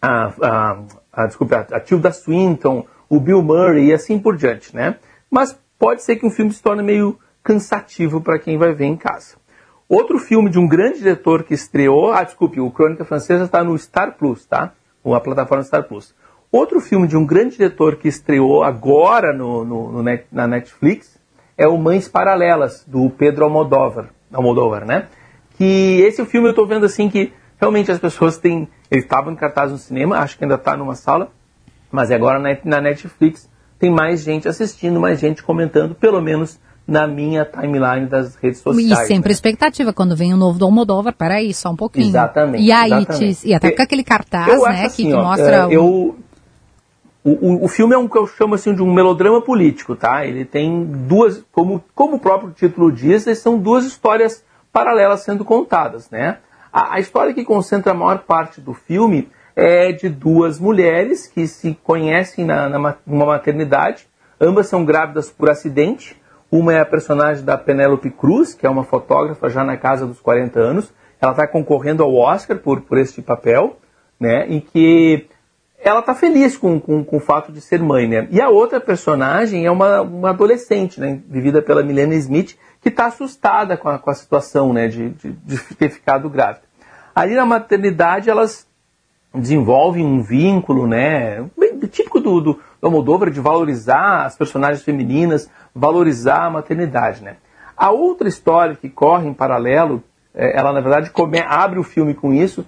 a, a, a, desculpa, a Tilda Swinton, o Bill Murray e assim por diante. Né? Mas pode ser que um filme se torne meio cansativo para quem vai ver em casa. Outro filme de um grande diretor que estreou, ah, desculpe, o Crônica Francesa está no Star Plus, tá? A plataforma Star Plus. Outro filme de um grande diretor que estreou agora no, no, no net, na Netflix é o Mães Paralelas, do Pedro Almodóvar, Almodóvar, né? Que esse filme eu estou vendo assim que realmente as pessoas têm. Ele estava em cartaz no cinema, acho que ainda está numa sala, mas agora na, Netflix tem mais gente assistindo, mais gente comentando, pelo menos na minha timeline das redes sociais. E sempre né? expectativa, quando vem o novo do Almodóvar, peraí, só um pouquinho. Exatamente. E aí, exatamente. Te, e até com aquele cartaz, né, assim, que, ó, mostra... É, eu, o, o, o, filme é um que eu chamo assim de um melodrama político, tá? Ele tem duas, como, como o próprio título diz, são duas histórias paralelas sendo contadas, né? A, a história que concentra a maior parte do filme é de duas mulheres que se conhecem na, na, numa maternidade, ambas são grávidas por acidente, uma é a personagem da Penélope Cruz, que é uma fotógrafa já na casa dos 40 anos. Ela está concorrendo ao Oscar por, por este papel, né? Em que ela está feliz com, com, com, o fato de ser mãe, né? E a outra personagem é uma, uma adolescente, né? Vivida pela Milena Smith, que está assustada com a, com a situação, né? De, de, de ter ficado grávida. Ali na maternidade, elas desenvolvem um vínculo, né, bem típico do, do, do de valorizar as personagens femininas, valorizar a maternidade, né. A outra história que corre em paralelo, é, ela na verdade come, abre o filme com isso,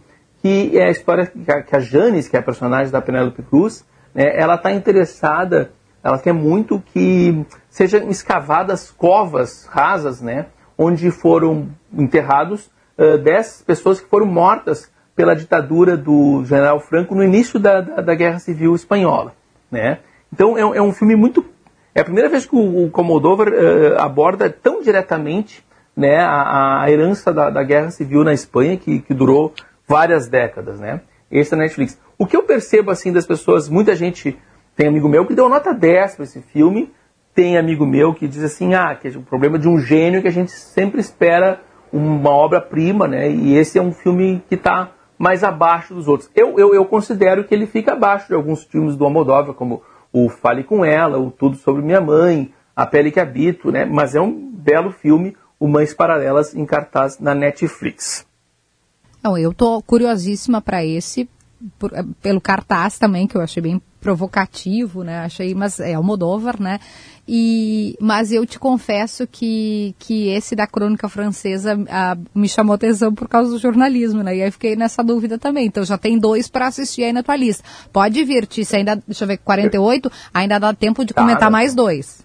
que é a história que a, Janice, que é a personagem da Penélope Cruz, né, ela está interessada, ela quer muito que sejam escavadas covas rasas, né, onde foram enterrados uh, 10 pessoas que foram mortas pela ditadura do general Franco no início da, da, da Guerra Civil Espanhola. Né? Então é, é, um filme muito. É a primeira vez que o, o uh, aborda tão diretamente né, a, a herança da, da, Guerra Civil na Espanha, que, que durou várias décadas. Né? Esse é Netflix. O que eu percebo assim das pessoas, muita gente tem amigo meu que deu nota 10 para esse filme, tem amigo meu que diz assim, ah, que é o problema de um gênio que a gente sempre espera uma obra-prima, né? E esse é um filme que está mais abaixo dos outros. Eu, eu, eu, considero que ele fica abaixo de alguns filmes do Almodóvar, como o Fale com Ela, o Tudo Sobre Minha Mãe, A Pele que Habito, né? Mas é um belo filme, o Mães Paralelas, em cartaz na Netflix. Não, eu tô curiosíssima para esse, por, pelo cartaz também, que eu achei bem provocativo, né? Achei, mas é Almodóvar, né? E, mas eu te confesso que, que esse da crônica francesa a, me chamou atenção por causa do jornalismo, né? E aí fiquei nessa dúvida também. Então já tem dois para assistir aí na tua lista. Pode vir, se ainda, deixa eu ver, 48, ainda dá tempo de tá, comentar mais dois.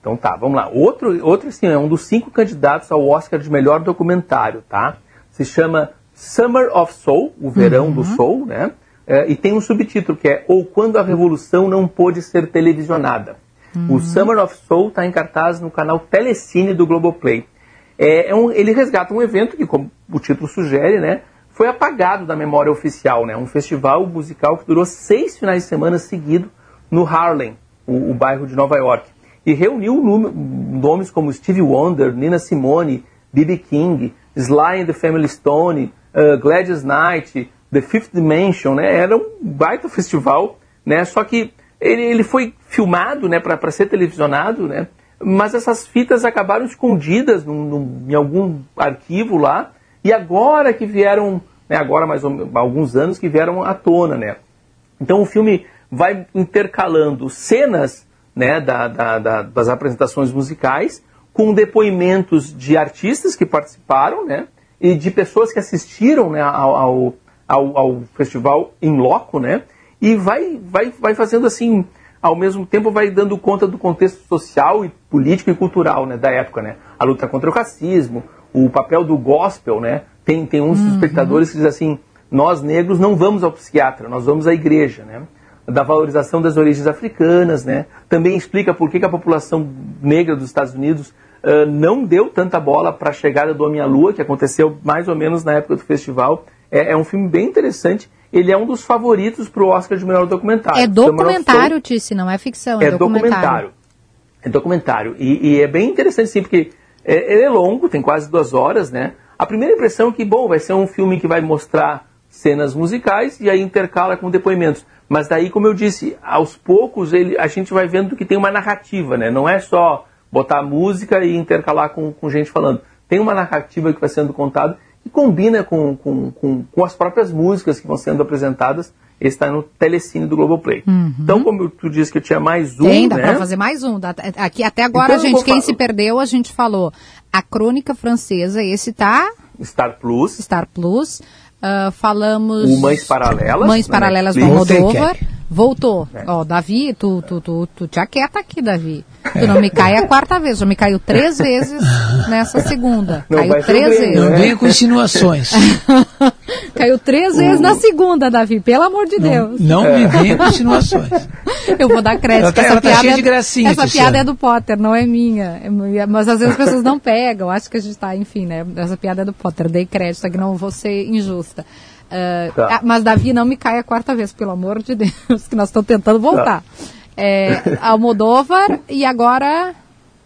Então tá, vamos lá. Outro, outro assim, é um dos cinco candidatos ao Oscar de melhor documentário, tá? Se chama Summer of Soul, o verão uhum. do Soul, né? É, e tem um subtítulo que é Ou Quando a Revolução Não Pôde Ser Televisionada. Uhum. O Summer of Soul está em cartaz no canal Telecine do Globoplay. É, é um, ele resgata um evento que, como o título sugere, né, foi apagado da memória oficial. Né, um festival musical que durou seis finais de semana seguidos no Harlem, o, o bairro de Nova York. E reuniu nomes como Stevie Wonder, Nina Simone, B.B. King, Sly and the Family Stone, uh, Gladys Knight, The Fifth Dimension. Né, era um baita festival, né, só que ele, ele foi filmado né, para ser televisionado, né, mas essas fitas acabaram escondidas num, num, em algum arquivo lá, e agora que vieram, né, agora mais ou, alguns anos que vieram à tona. Né. Então o filme vai intercalando cenas né, da, da, da, das apresentações musicais com depoimentos de artistas que participaram né, e de pessoas que assistiram né, ao, ao, ao festival em loco, né? e vai, vai, vai fazendo assim, ao mesmo tempo vai dando conta do contexto social e político e cultural né, da época, né? A luta contra o racismo, o papel do gospel, né? Tem, tem uns uhum. espectadores que dizem assim, nós negros não vamos ao psiquiatra, nós vamos à igreja, né? Da valorização das origens africanas, né? Também explica por que, que a população negra dos Estados Unidos uh, não deu tanta bola para a chegada do Homem-à-Lua, que aconteceu mais ou menos na época do festival. É, é um filme bem interessante ele é um dos favoritos para o Oscar de melhor documentário. É documentário, Tice, não é ficção, é, é documentário. documentário. É documentário. E, e, é bem interessante, sim, porque é, ele é longo, tem quase duas horas, né? A primeira impressão é que, bom, vai ser um filme que vai mostrar cenas musicais e aí intercala com depoimentos. Mas daí, como eu disse, aos poucos ele, a gente vai vendo que tem uma narrativa, né? Não é só botar música e intercalar com, com gente falando. Tem uma narrativa que vai sendo contada e combina com, com, com, com, as próprias músicas que vão sendo apresentadas. Esse está no Telecine do Globoplay. Uhum. Então, como tu disse que eu tinha mais um. Tem, dá né? para fazer mais um. Aqui, até agora, então, gente, quem se perdeu, a gente falou. A Crônica Francesa, esse tá. Star Plus. Star Plus. Uh, falamos. O Mães Paralelas. Mães Paralelas do Moldova. Voltou. É. Ó, Davi, tu, tu, tu, tu te aquieta aqui, Davi. Tu não me cai a quarta vez, já me caiu três vezes (laughs) nessa segunda. Não caiu três bem, vezes. Não venha com insinuações. (laughs) caiu três vezes na segunda, Davi, pelo amor de Deus. Não, não me venha com insinuações. (laughs) Eu vou dar crédito. Ela, tá- essa ela tá piada, cheia de gracinha, essa piada é do Potter, não é minha. É mas às vezes as pessoas não pegam. Acho que a gente está, enfim, né? Essa piada é do Potter. Dei crédito, aqui não vou ser injusta. Uh, tá. Ah, mas Davi não me cai a quarta vez, pelo amor de Deus, (laughs) que nós estamos tentando voltar. Tá. É, Almodóvar e agora.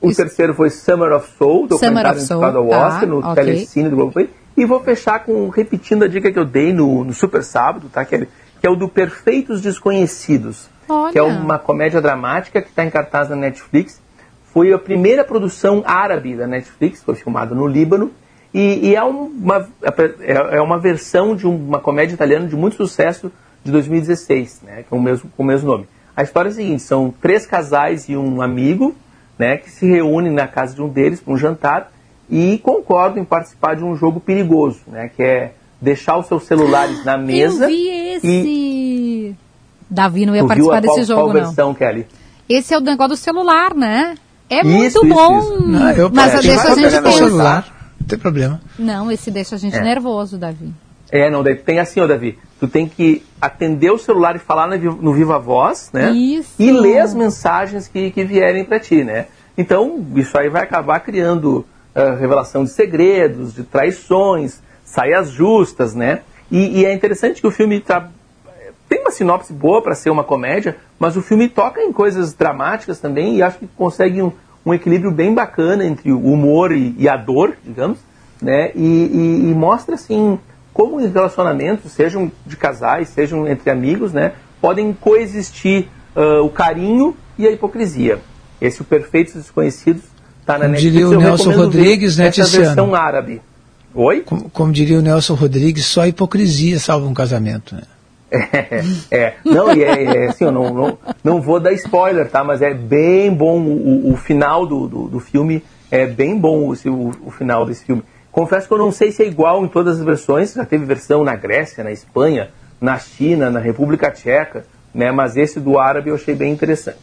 O Isso. terceiro foi Summer of Soul, documentário indicado ao tá, Oscar, no okay. Telecine do Globoplay. E vou fechar com repetindo a dica que eu dei no, no Super Sábado, tá? Que é, que é o do Perfeitos Desconhecidos. Olha. Que é uma comédia dramática que está em cartaz na Netflix. Foi a primeira produção árabe da Netflix, foi filmada no Líbano e, e é, uma, é, é uma versão de uma comédia italiana de muito sucesso de 2016, né, que é o mesmo, com o mesmo nome. A história é a seguinte, são três casais e um amigo, né, que se reúnem na casa de um deles para um jantar e concordam em participar de um jogo perigoso, né, que é deixar os seus celulares na mesa. Eu vi esse. E... Davi não ia tu participar viu a desse qual, jogo, qual versão, não. Kelly? Esse é o negócio do celular, né? É Isso, muito isso, bom. isso. Não, eu mas eu deixa a gente pensar. Tem problema. Não, esse deixa a gente É. nervoso, Davi. É, não, daí tem assim, ó, Davi. Tu tem que atender o celular e falar no, vi- no Viva Voz, né? Isso. E ler as mensagens que, que vierem para ti, né? Então, isso aí vai acabar criando ah, revelação de segredos, de traições, saias justas, né? E, e é interessante que o filme tra- tem uma sinopse boa para ser uma comédia, mas o filme toca em coisas dramáticas também e acho que consegue um, um equilíbrio bem bacana entre o humor e, e a dor, digamos, né? E, e- e mostra assim como os relacionamentos, sejam de casais, sejam entre amigos, né, podem coexistir ah, o carinho e a hipocrisia. Esse o Perfeitos Desconhecidos está na Como Netflix. diria o Nelson Rodrigues, né, essa Tiziano? versão árabe. Oi? Como, como diria o Nelson Rodrigues, só hipocrisia salva um casamento. Né? É, é. não, e é, é assim, eu não, não, não vou dar spoiler, tá? Mas é bem bom o, o- final do, do, do filme, é bem bom o, o final desse filme. Confesso que eu não sei se é igual em todas as versões, já teve versão na Grécia, na Espanha, na China, na República Tcheca, né? Mas esse do árabe eu achei bem interessante.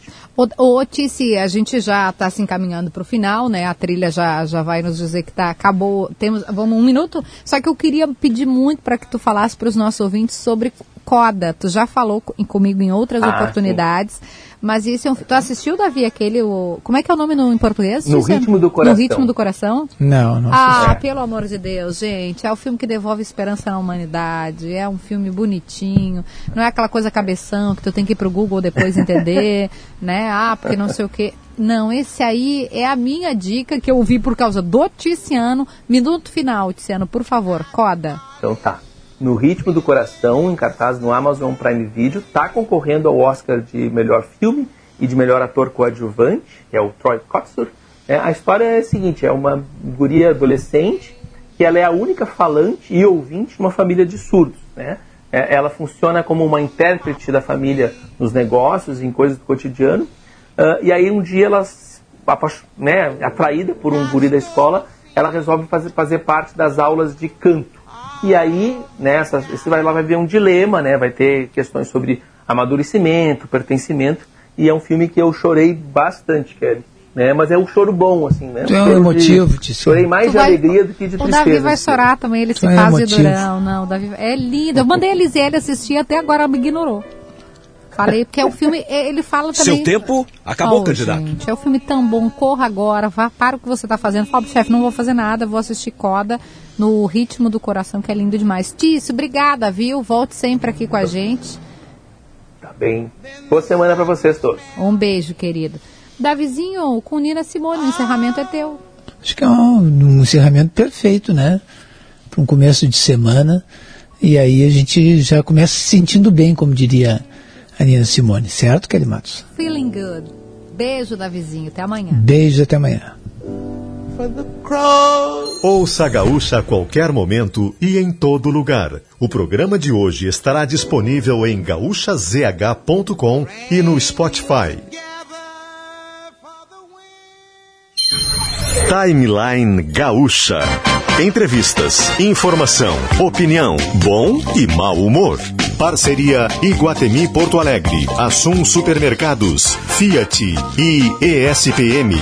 Ô Tice, a gente já está se encaminhando para o final, né? A trilha já, já vai nos dizer que tá, acabou. Temos, vamos um minuto. Só que eu queria pedir muito para que tu falasse para os nossos ouvintes sobre Coda. Tu já falou co- comigo em outras Ah, oportunidades. Mas esse é um, tu assistiu, Davi, aquele. O, como é que é o nome no, em português? No? Ritmo do Coração. No ritmo do coração? Não, não Ah, assisti. pelo amor de Deus, gente. É o filme que devolve esperança na humanidade. É um filme bonitinho. Não é aquela coisa cabeção que tu tem que ir pro Google depois (laughs) entender, né? Ah, porque não sei o quê. Não, esse aí é a minha dica que eu vi por causa do Tiziano. Minuto final, Tiziano, por favor, coda. Então tá. No Ritmo do Coração, em cartaz no Amazon Prime Video, tá concorrendo ao Oscar de melhor filme e de melhor ator coadjuvante, que é o Troy Kotsur. É, a história é a seguinte, é uma guria adolescente que ela é a única falante e ouvinte de uma família de surdos, né? É, ela funciona como uma intérprete da família nos negócios, em coisas do cotidiano. Ah, e aí um dia ela, né, atraída por um guri da escola, ela resolve fazer, fazer parte das aulas de canto. E aí, né, essa, esse vai lá vai ver um dilema, né, vai ter questões sobre amadurecimento, pertencimento, e é um filme que eu chorei bastante, Kelly. Né, mas é um choro bom, assim, né? Tu é um de- emotivo, Tiziano. Chorei mais Tu de vai- alegria do que de O tristeza. Davi vai assim. chorar também, ele se Tu é faz de durão. Não, o Davi é lindo. Eu mandei a Lisiele assistir até agora ela me ignorou. Falei, porque é o filme, é, ele fala também. Seu tempo acabou, Oh, candidato. Gente, é um filme tão bom, corra agora, vá para o que você está fazendo. Fala pro chefe, não vou fazer nada, vou assistir Coda no ritmo do coração, que é lindo demais. Tício, obrigada, viu? Volte sempre aqui com a gente. Tá bem. Boa semana pra vocês todos. Um beijo, querido. Davizinho, com Nina Simone, o encerramento é teu. Acho que é um, um encerramento perfeito, né? Para um começo de semana. E aí a gente já começa se sentindo bem, como diria Nina Simone, certo, Kelly Matos? Feeling good. Beijo, Davizinho. Até amanhã. Beijos, até amanhã. Ouça a Gaúcha a qualquer momento e em todo lugar. O programa de hoje estará disponível em gaúchazh.com e no Spotify. Timeline Gaúcha. Entrevistas, informação, opinião, bom e mau humor. Parceria Iguatemi Porto Alegre, Assum Supermercados, Fiat e ESPM.